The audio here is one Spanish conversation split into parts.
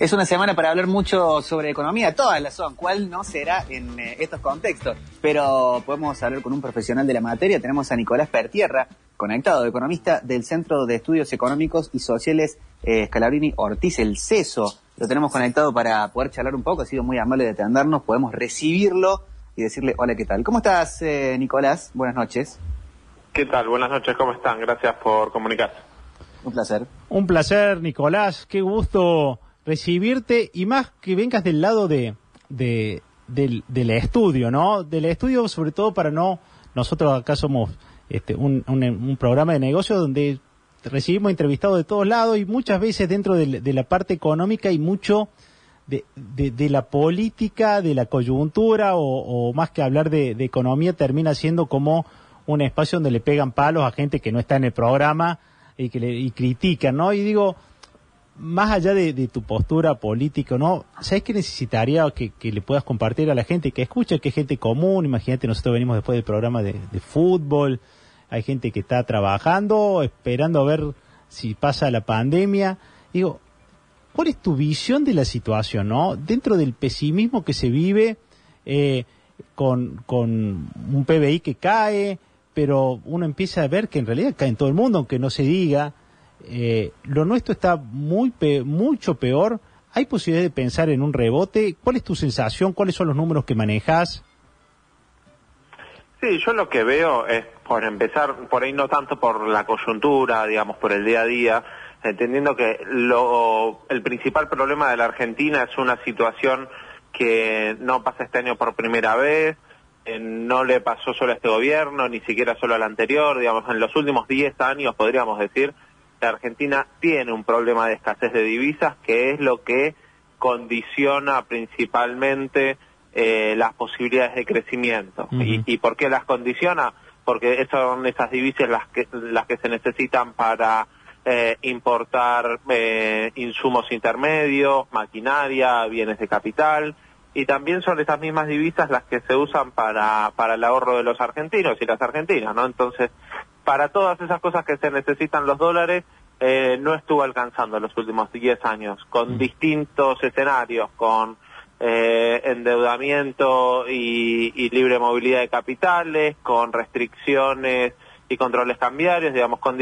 Es una semana para hablar mucho sobre economía, todas las son, cuál no será en eh, estos contextos. Pero podemos hablar con un profesional de la materia, tenemos a Nicolás Pertierra, conectado, economista del Centro de Estudios Económicos y Sociales eh, Scalabrini Ortiz, el CESO. Lo tenemos conectado para poder charlar un poco, ha sido muy amable de atendernos, podemos recibirlo y decirle hola, ¿qué tal? ¿Cómo estás, eh, Nicolás? Buenas noches. ¿Qué tal? Buenas noches, ¿cómo están? Gracias por comunicarse. Un placer. Un placer, Nicolás. Qué gusto recibirte y más que vengas del lado de, de del, del, estudio, ¿no? Del estudio sobre todo para no, nosotros acá somos este, un, un, un programa de negocio donde recibimos entrevistados de todos lados y muchas veces dentro de, de la parte económica hay mucho de, de, de, la política, de la coyuntura o, más que hablar de, economía termina siendo como un espacio donde le pegan palos a gente que no está en el programa y que le y critican, ¿no? Y digo, más allá de, tu postura política, ¿no? ¿Sabes qué necesitaría que, que, le puedas compartir a la gente que escucha, que es gente común? Imagínate, nosotros venimos después del programa de, de, fútbol, hay gente que está trabajando, esperando a ver si pasa la pandemia. Digo, ¿cuál es tu visión de la situación, no? Dentro del pesimismo que se vive, eh, con, con un PBI que cae, pero uno empieza a ver que en realidad cae en todo el mundo, aunque no se diga eh, lo nuestro está muy pe mucho peor. ¿Hay posibilidad de pensar en un rebote? ¿Cuál es tu sensación? ¿Cuáles son los números que manejas? Sí, yo lo que veo es, por empezar, por ahí no tanto por la coyuntura, digamos, por el día a día, entendiendo que lo, el principal problema de la Argentina es una situación que no pasa este año por primera vez, eh, no le pasó solo a este gobierno, ni siquiera solo al anterior, digamos, en los últimos 10 años podríamos decir, Argentina tiene un problema de escasez de divisas que es lo que condiciona principalmente eh, las posibilidades de crecimiento. ¿Y, ¿Y, por qué las condiciona? Porque son esas divisas las que, las que se necesitan para eh, importar eh, insumos intermedios, maquinaria, bienes de capital, y también son esas mismas divisas las que se usan para, para el ahorro de los argentinos y las argentinas, ¿no? Entonces, para todas esas cosas que se necesitan los dólares, eh, no estuvo alcanzando en los últimos 10 años, con mm. distintos escenarios, con eh, endeudamiento y, y, libre movilidad de capitales, con restricciones y controles cambiarios, digamos, con,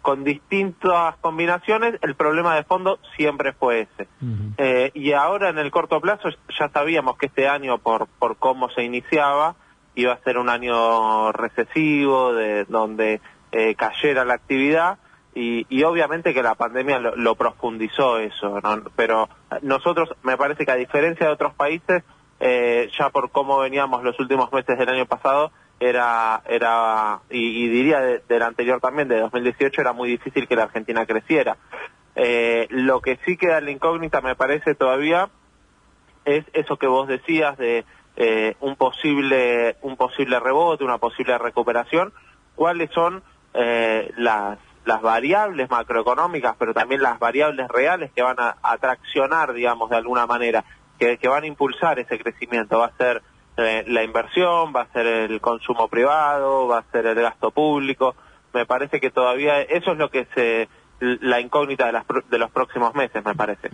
con distintas combinaciones, el problema de fondo siempre fue ese. eh, y ahora en el corto plazo ya sabíamos que este año, por, por cómo se iniciaba, iba a ser un año recesivo, de donde eh, cayera la actividad, y, obviamente que la pandemia lo, lo profundizó eso, ¿no? pero nosotros me parece que a diferencia de otros países, eh, ya por cómo veníamos los últimos meses del año pasado, era, era y, y diría de, del anterior también, de 2018, era muy difícil que la Argentina creciera. Eh, lo que sí queda en la incógnita, me parece todavía, es eso que vos decías de eh, un posible un posible rebote, una posible recuperación, cuáles son eh, las las variables macroeconómicas, pero también las variables reales que van a atraccionar, digamos, de alguna manera, que, que van a impulsar ese crecimiento. Va a ser eh, la inversión, va a ser el consumo privado, va a ser el gasto público. Me parece que todavía eso es lo que se la incógnita de, las, de los próximos meses, me parece.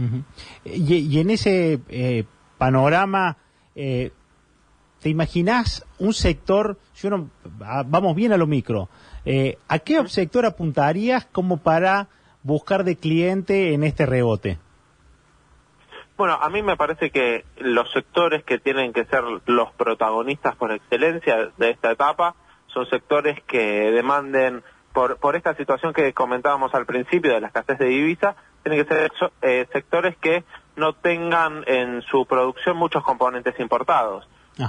Y, y, en ese eh, panorama, eh, ¿te imaginas un sector, yo no, vamos bien a lo micro, eh, ¿a qué sector apuntarías como para buscar de cliente en este rebote? Bueno, a mí me parece que los sectores que tienen que ser los protagonistas por excelencia de esta etapa son sectores que demanden, por, por esta situación que comentábamos al principio de la escasez de divisa, tienen que ser eh, sectores que no tengan en su producción muchos componentes importados.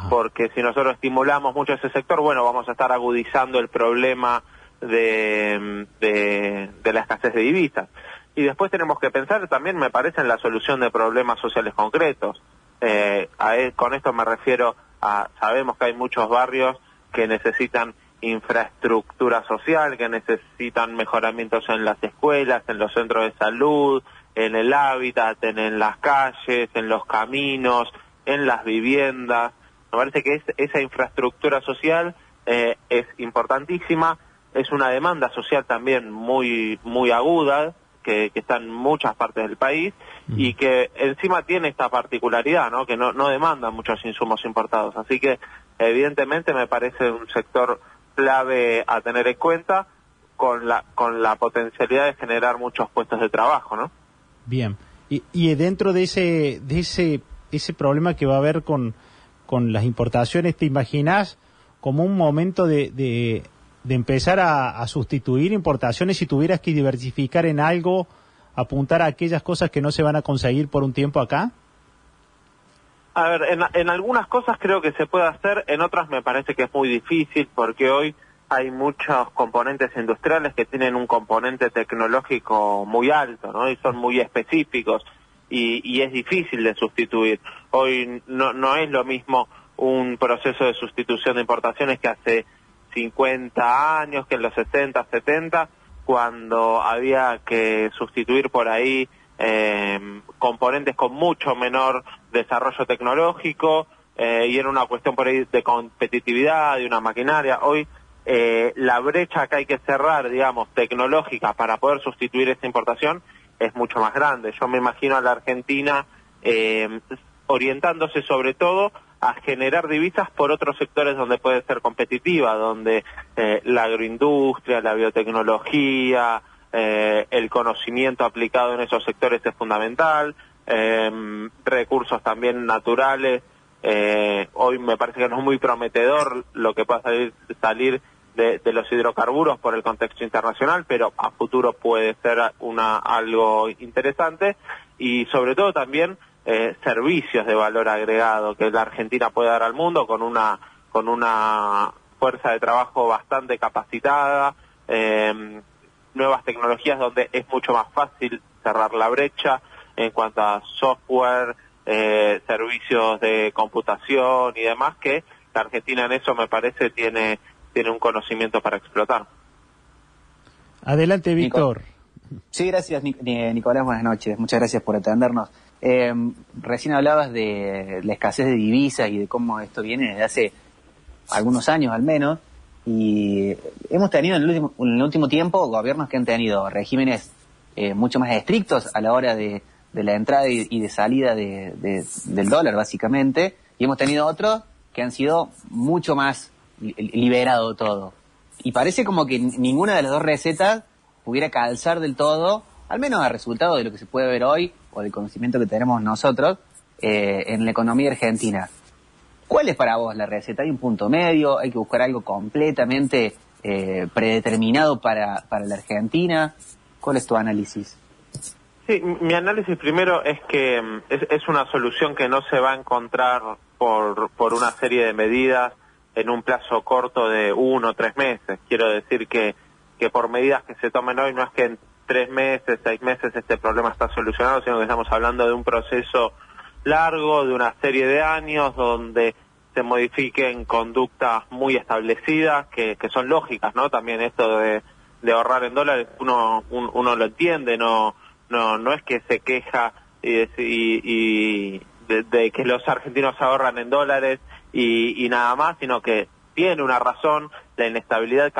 Porque si nosotros estimulamos mucho ese sector, bueno, vamos a estar agudizando el problema de, de, la escasez de divisas. Y después tenemos que pensar también, me parece, en la solución de problemas sociales concretos. Eh, a, con esto me refiero a, sabemos que hay muchos barrios que necesitan infraestructura social, que necesitan mejoramientos en las escuelas, en los centros de salud, en el hábitat, en las calles, en los caminos, en las viviendas. Me parece que es, esa infraestructura social eh, es importantísima, es una demanda social también muy, muy aguda, que, que está en muchas partes del país y que encima tiene esta particularidad, ¿no? Que no, no demanda muchos insumos importados. Así que, evidentemente, me parece un sector clave a tener en cuenta con la, con la potencialidad de generar muchos puestos de trabajo, ¿no? Bien. Y, y dentro de ese, de ese, ese problema que va a haber con, con las importaciones, ¿te imaginas como un momento de, de, empezar a, a, sustituir importaciones si tuvieras que diversificar en algo, apuntar a aquellas cosas que no se van a conseguir por un tiempo acá? A ver, en, en algunas cosas creo que se puede hacer, en otras me parece que es muy difícil porque hoy hay muchos componentes industriales que tienen un componente tecnológico muy alto, ¿no? Y son muy específicos y, y es difícil de sustituir. Hoy no, es lo mismo un proceso de sustitución de importaciones que hace 50 años, que en los 60, 70, cuando había que sustituir por ahí eh, componentes con mucho menor desarrollo tecnológico eh, y era una cuestión por ahí de competitividad, de una maquinaria. Hoy eh, la brecha que hay que cerrar, digamos, tecnológica para poder sustituir esta importación es mucho más grande. Yo me imagino a la Argentina eh, orientándose sobre todo a generar divisas por otros sectores donde puede ser competitiva, donde eh, la agroindustria, la biotecnología, eh, el conocimiento aplicado en esos sectores es fundamental, eh, recursos también naturales. Hoy me parece que no es muy prometedor lo que pueda salir de, los hidrocarburos por el contexto internacional, pero a futuro puede ser una algo interesante. Y sobre todo también eh, servicios de valor agregado que la Argentina puede dar al mundo con una con una fuerza de trabajo bastante capacitada, eh, nuevas tecnologías donde es mucho más fácil cerrar la brecha en cuanto a software, eh, servicios de computación y demás que la Argentina en eso me parece tiene tiene un conocimiento para explotar. Adelante, Víctor. Sí, gracias, Nicolás. Buenas noches. Muchas gracias por atendernos. Eh, recién hablabas de la escasez de divisas y de cómo esto viene desde hace algunos años al menos. Y hemos tenido en el último, en el último tiempo gobiernos que han tenido regímenes eh, mucho más estrictos a la hora de, de la entrada y, y de salida de, de, del dólar, básicamente. Y hemos tenido otros que han sido mucho más liberado todo. Y parece como que ninguna de las dos recetas pudiera calzar del todo, al menos a resultado de lo que se puede ver hoy o del conocimiento que tenemos nosotros eh, en la economía argentina. ¿Cuál es para vos la receta? ¿Hay un punto medio? ¿Hay que buscar algo completamente eh, predeterminado para, para la Argentina? ¿Cuál es tu análisis? Sí, mi análisis primero es que mm, es, es una solución que no se va a encontrar por, por una serie de medidas en un plazo corto de uno o tres meses. Quiero decir que, que por medidas que se tomen hoy no es que en tres meses, seis meses este problema está solucionado, sino que estamos hablando de un proceso largo, de una serie de años donde se modifiquen conductas muy establecidas que, que son lógicas, ¿no? También esto de, ahorrar en dólares uno un, uno lo entiende, no no no es que se queja y, y, y de, de, que los argentinos ahorran en dólares y, y nada más, sino que tiene una razón, la inestabilidad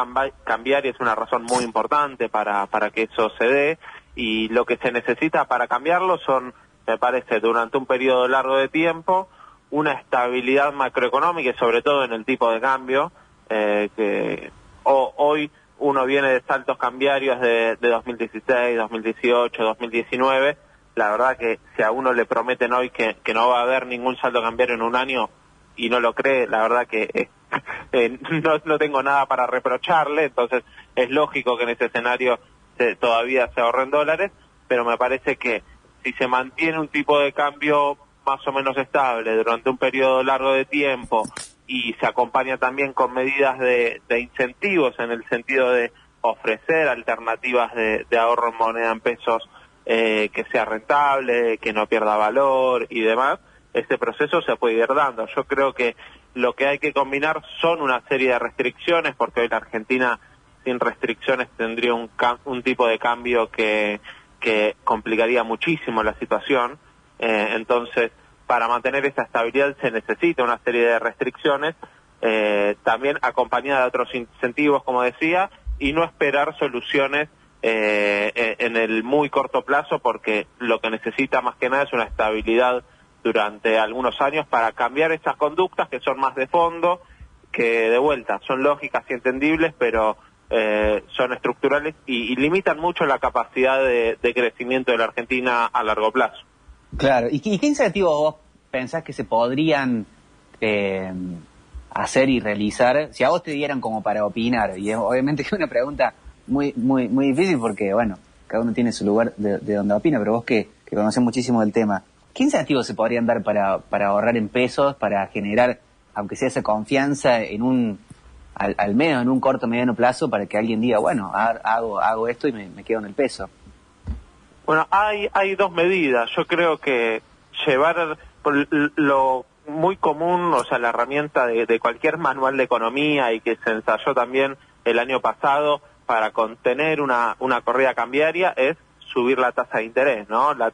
cambiaria es una razón muy importante para, para que eso se dé y lo que se necesita para cambiarlo son, me parece, durante un periodo largo de tiempo, una estabilidad macroeconómica y sobre todo en el tipo de cambio, eh, que o, hoy uno viene de saltos cambiarios de, de 2016, 2018, 2019, la verdad que si a uno le prometen hoy que, que no va a haber ningún salto cambiario en un año, y no lo cree, la verdad que eh, eh, no, no, tengo nada para reprocharle, entonces es lógico que en ese escenario todavía se ahorren dólares, pero me parece que si se mantiene un tipo de cambio más o menos estable durante un periodo largo de tiempo y se acompaña también con medidas de, incentivos en el sentido de ofrecer alternativas de, de ahorro en moneda en pesos eh, que sea rentable, que no pierda valor y demás, este proceso se puede ir dando. Yo creo que lo que hay que combinar son una serie de restricciones, porque hoy la Argentina sin restricciones tendría un, un tipo de cambio que, que complicaría muchísimo la situación. Eh, entonces, para mantener esa estabilidad se necesita una serie de restricciones, eh, también acompañada de otros incentivos, como decía, y no esperar soluciones eh, en el muy corto plazo porque lo que necesita más que nada es una estabilidad durante algunos años para cambiar estas conductas que son más de fondo, que de vuelta son lógicas y entendibles, pero eh, son estructurales y, limitan mucho la capacidad de, crecimiento de la Argentina a largo plazo. Claro, ¿y, qué incentivos vos pensás que se podrían eh, hacer y realizar si a vos te dieran como para opinar? Y obviamente que es una pregunta muy, muy, muy difícil porque, bueno, cada uno tiene su lugar de, donde opina, pero vos que, que conocés muchísimo del tema, ¿qué incentivos se podrían dar para, para ahorrar en pesos, para generar, aunque sea esa confianza en un al, menos en un corto mediano plazo para que alguien diga, bueno, hago, hago esto y me, quedo en el peso? Bueno, hay, hay dos medidas. Yo creo que llevar lo muy común, o sea, la herramienta de, cualquier manual de economía y que se ensayó también el año pasado para contener una, una corrida cambiaria es subir la tasa de interés, ¿no? La,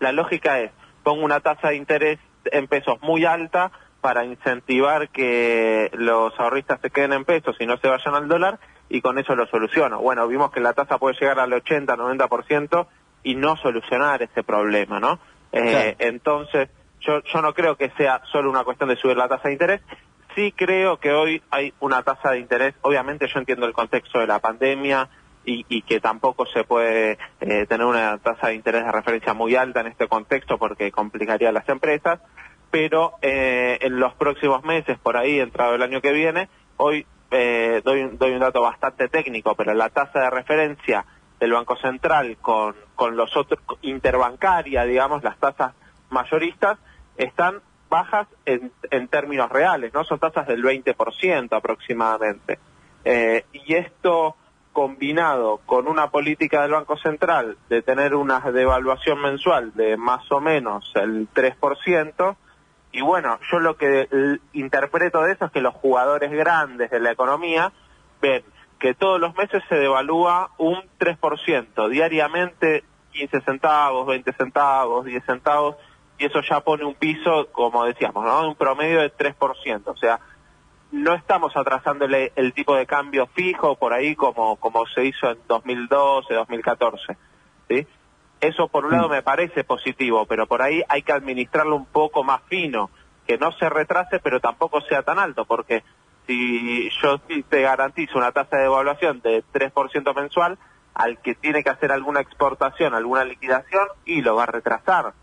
la lógica es, pongo una tasa de interés en pesos muy alta, para incentivar que los ahorristas se queden en pesos y no se vayan al dólar y con eso lo soluciono. Bueno, vimos que la tasa puede llegar al 80, 90% y no solucionar ese problema, ¿no? Eh, entonces, yo, yo no creo que sea solo una cuestión de subir la tasa de interés. Sí creo que hoy hay una tasa de interés, obviamente yo entiendo el contexto de la pandemia y, y que tampoco se puede eh, tener una tasa de interés de referencia muy alta en este contexto porque complicaría las empresas, pero eh, en los próximos meses, por ahí, entrado el año que viene, hoy eh, doy, doy un dato bastante técnico, pero la tasa de referencia del Banco Central con, con los otros, interbancaria, digamos, las tasas mayoristas, están bajas en, en términos reales, ¿no? Son tasas del 20% aproximadamente. Eh, y esto combinado con una política del Banco Central de tener una devaluación mensual de más o menos el 3%, y bueno, yo lo que interpreto de eso es que los jugadores grandes de la economía ven que todos los meses se devalúa un 3%, diariamente 15 centavos, 20 centavos, 10 centavos, y eso ya pone un piso, como decíamos, ¿no? Un promedio de 3%. O sea, no estamos atrasándole el tipo de cambio fijo por ahí como, como se hizo en 2012, 2014. ¿sí? Eso por un lado mm. me parece positivo, pero por ahí hay que administrarlo un poco más fino, que no se retrase, pero tampoco sea tan alto, porque si yo te garantizo una tasa de evaluación de 3% mensual, al que tiene que hacer alguna exportación, alguna liquidación, y lo va a retrasar,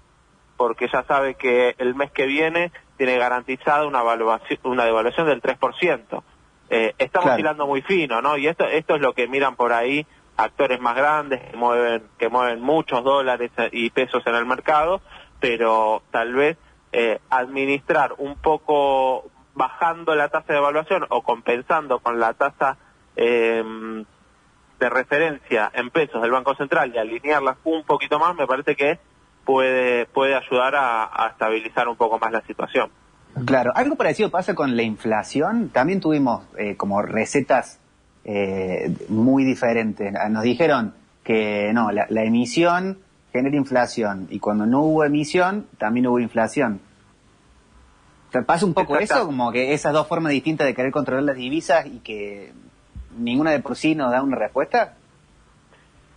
porque ya sabe que el mes que viene tiene garantizada una, evaluación, una devaluación del 3%. Eh, estamos hilando muy fino, ¿no? Y esto, esto es lo que miran por ahí actores más grandes que mueven, que mueven muchos dólares y pesos en el mercado, pero tal vez eh, administrar un poco bajando la tasa de evaluación o compensando con la tasa em, de referencia en pesos del Banco Central y alinearlas un poquito más, me parece que puede, puede ayudar a, estabilizar un poco más la situación. Claro, algo parecido pasa con la inflación. También tuvimos eh, como recetas eh, muy diferente. Nos dijeron que no, la, emisión genera inflación y cuando no hubo emisión también hubo inflación. ¿Te pasa un poco eso? Como que esas dos formas distintas de querer controlar las divisas y que ninguna de por sí nos da una respuesta.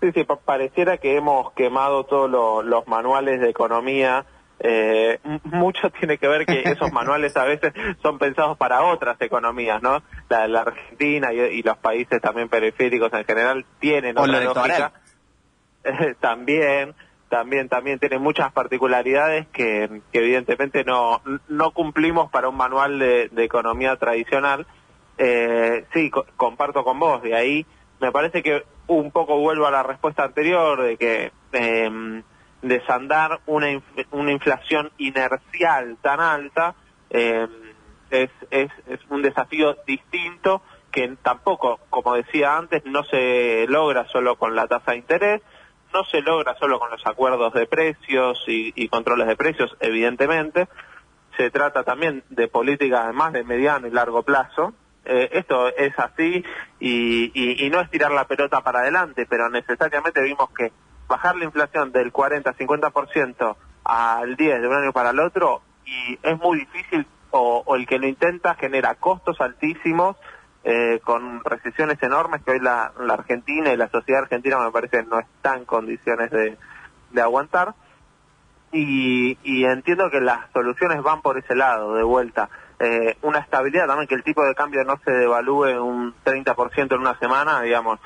Sí, sí, pareciera que hemos quemado todos los manuales de economía eh, mucho tiene que ver que esos manuales a veces son pensados para otras economías, ¿no? La, la Argentina y, los países también periféricos en general tienen otra lógica. también, también, también tienen muchas particularidades que, evidentemente no, no cumplimos para un manual de, economía tradicional. Eh, sí, comparto con vos, de ahí me parece que un poco vuelvo a la respuesta anterior de que eh, desandar una, una inflación inercial tan alta eh, es, es, un desafío distinto que tampoco, como decía antes, no se logra solo con la tasa de interés, no se logra solo con los acuerdos de precios y, controles de precios, evidentemente, se trata también de políticas además de mediano y largo plazo. Eh, esto es así y, no es tirar la pelota para adelante, pero necesariamente vimos que bajar la inflación del 40-50% al 10 de un año para el otro y es muy difícil o, el que lo intenta genera costos altísimos eh, con recesiones enormes que hoy la, Argentina y la sociedad argentina me parece no está en condiciones de, de aguantar. Y, y, entiendo que las soluciones van por ese lado, de vuelta. Eh, una estabilidad también, que el tipo de cambio no se devalúe un 30% en una semana, digamos,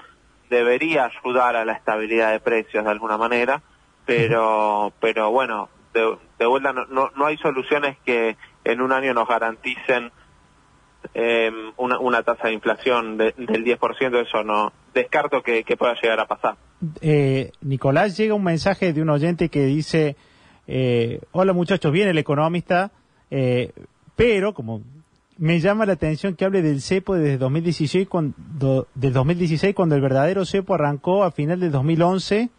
debería ayudar a la estabilidad de precios de alguna manera, pero, pero bueno, de, de vuelta no, no, no hay soluciones que en un año nos garanticen eh, una, una, tasa de inflación de, del 10%, eso no descarto que, que pueda llegar a pasar. Eh, Nicolás, llega un mensaje de un oyente que dice, eh, hola muchachos, viene el economista, eh, pero como me llama la atención que hable del cepo desde 2016, cuando, del 2016 cuando el verdadero cepo arrancó a final del 2011.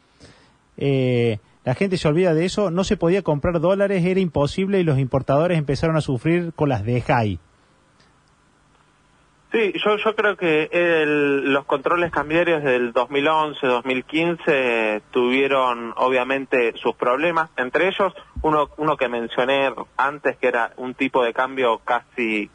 Eh, la gente se olvida de eso, no se podía comprar dólares, era imposible y los importadores empezaron a sufrir con las de JAI. Sí, yo, yo creo que el, los controles cambiarios del 2011-2015 tuvieron obviamente sus problemas, entre ellos uno, uno que mencioné antes que era un tipo de cambio casi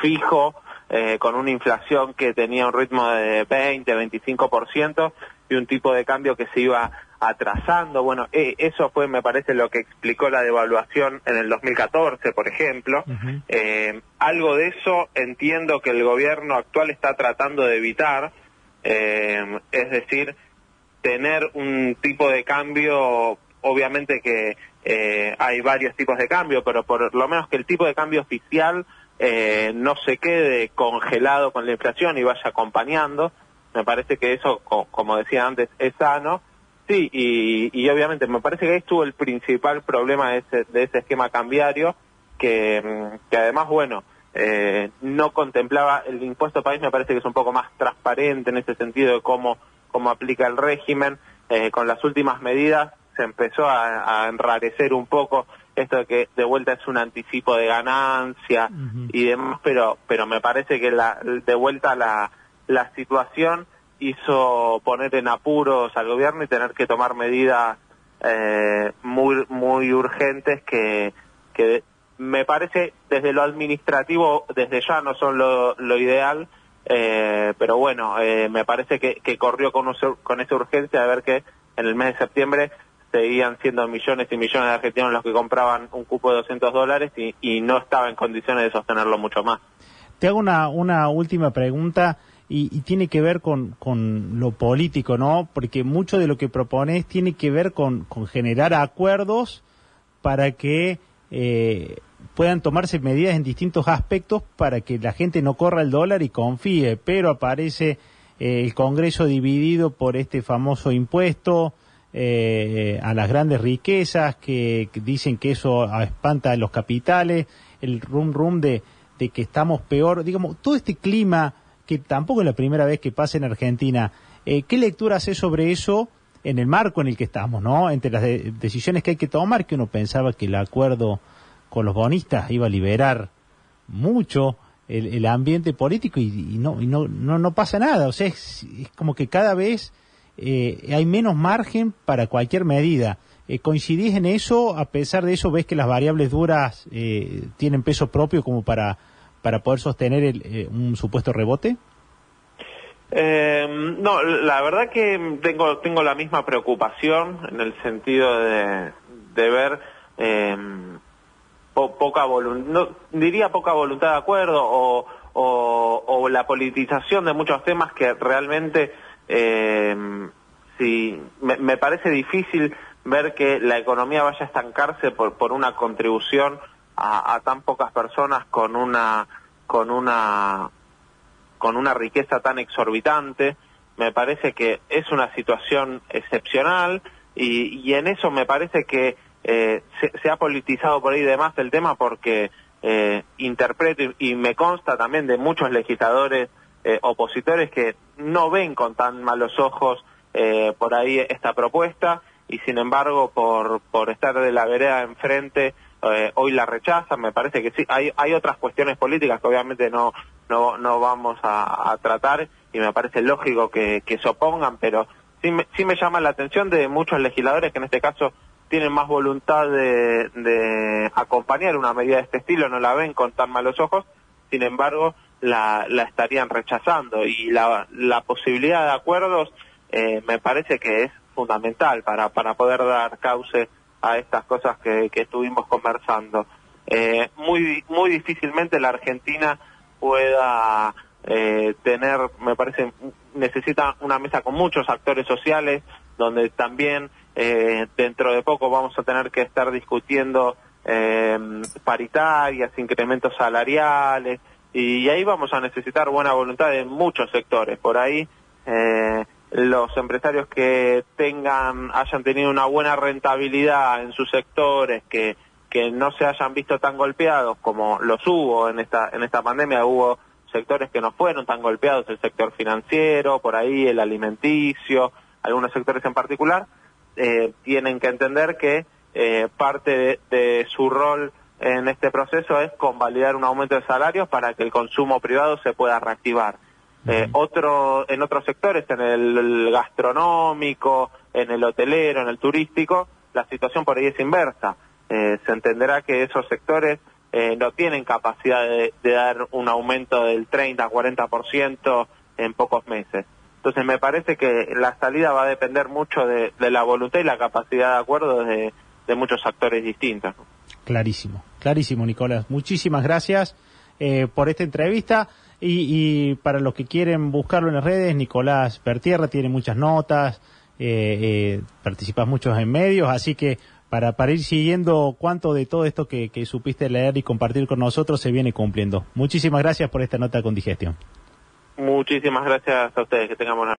fijo, eh, con una inflación que tenía un ritmo de 20-25% y un tipo de cambio que se iba atrasando. Bueno, eh, eso fue, me parece, lo que explicó la devaluación en el 2014, por ejemplo. eh, algo de eso entiendo que el gobierno actual está tratando de evitar, eh, es decir, tener un tipo de cambio, obviamente que eh, hay varios tipos de cambio, pero por lo menos que el tipo de cambio oficial eh, no se quede congelado con la inflación y vaya acompañando. Me parece que eso, como decía antes, es sano Sí, y, y, obviamente me parece que ahí estuvo el principal problema de ese, de ese esquema cambiario, que, que además, bueno, eh, no contemplaba el impuesto país, me parece que es un poco más transparente en ese sentido de cómo, cómo aplica el régimen. Eh, con las últimas medidas se empezó a, a, enrarecer un poco esto de que de vuelta es un anticipo de ganancia uh -huh. y demás, pero, pero me parece que la, de vuelta la, la situación hizo poner en apuros al gobierno y tener que tomar medidas eh, muy muy urgentes que, que me parece desde lo administrativo desde ya no son lo, lo ideal eh, pero bueno eh, me parece que, que corrió con, con esa urgencia de ver que en el mes de septiembre seguían siendo millones y millones de argentinos los que compraban un cupo de 200 dólares y, y no estaba en condiciones de sostenerlo mucho más. Te hago una, una última pregunta y, y, tiene que ver con, con lo político, ¿no? Porque mucho de lo que propones tiene que ver con, con generar acuerdos para que eh, puedan tomarse medidas en distintos aspectos para que la gente no corra el dólar y confíe, pero aparece eh, el Congreso dividido por este famoso impuesto eh, a las grandes riquezas que, dicen que eso espanta a los capitales, el rum rum de que estamos peor, digamos, todo este clima que tampoco es la primera vez que pasa en Argentina. Eh, ¿Qué lectura hace sobre eso en el marco en el que estamos, no? Entre las de decisiones que hay que tomar, que uno pensaba que el acuerdo con los bonistas iba a liberar mucho el, el ambiente político y, no, y no, no, no, pasa nada. O sea, es, es como que cada vez eh, hay menos margen para cualquier medida. Eh, ¿Coincidís en eso? A pesar de eso, ¿ves que las variables duras eh, tienen peso propio como para para poder sostener el, eh, un supuesto rebote? Eh, no, la verdad que tengo tengo la misma preocupación en el sentido de, de ver eh, po, poca voluntad, no, diría poca voluntad de acuerdo o, o, o, la politización de muchos temas que realmente eh, si me, me, parece difícil ver que la economía vaya a estancarse por, por una contribución a, tan pocas personas con una con una con una riqueza tan exorbitante me parece que es una situación excepcional y, y en eso me parece que eh, se, ha politizado por ahí de más el tema porque eh, interpreto y, y, me consta también de muchos legisladores eh, opositores que no ven con tan malos ojos eh, por ahí esta propuesta y sin embargo por, por estar de la vereda enfrente eh, hoy la rechazan, me parece que sí, hay, hay otras cuestiones políticas que obviamente no, no, no vamos a, tratar y me parece lógico que, que se opongan, pero sí me, sí me llama la atención de muchos legisladores que en este caso tienen más voluntad de, de acompañar una medida de este estilo, no la ven con tan malos ojos, sin embargo, la, la estarían rechazando. Y la, la posibilidad de acuerdos eh, me parece que es fundamental para, para poder dar cauce a estas cosas que, que estuvimos conversando. Eh, muy, muy difícilmente la Argentina pueda eh, tener, me parece, necesita una mesa con muchos actores sociales, donde también eh, dentro de poco vamos a tener que estar discutiendo eh, paritarias, incrementos salariales, y ahí vamos a necesitar buena voluntad de muchos sectores. Por ahí eh, los empresarios que tengan, hayan tenido una buena rentabilidad en sus sectores, que, que no se hayan visto tan golpeados como los hubo en esta, en esta pandemia, hubo sectores que no fueron tan golpeados, el sector financiero, por ahí el alimenticio, algunos sectores en particular, eh, tienen que entender que eh, parte de, de su rol en este proceso es convalidar un aumento de salarios para que el consumo privado se pueda reactivar. Eh, otro, en otros sectores, en el gastronómico, en el hotelero, en el turístico, la situación por ahí es inversa. Eh, se entenderá que esos sectores eh, no tienen capacidad de, de dar un aumento del 30-40% en pocos meses. Entonces me parece que la salida va a depender mucho de, de la voluntad y la capacidad de acuerdo de, de muchos actores distintos. ¿no? Clarísimo, clarísimo, Nicolás. Muchísimas gracias por esta entrevista. Y, y, para los que quieren buscarlo en las redes, Nicolás Pertierra tiene muchas notas, eh, eh, participas muchos en medios, así que para, para ir siguiendo cuánto de todo esto que, que supiste leer y compartir con nosotros se viene cumpliendo. Muchísimas gracias por esta nota con digestión. Muchísimas gracias a ustedes, que tengamos una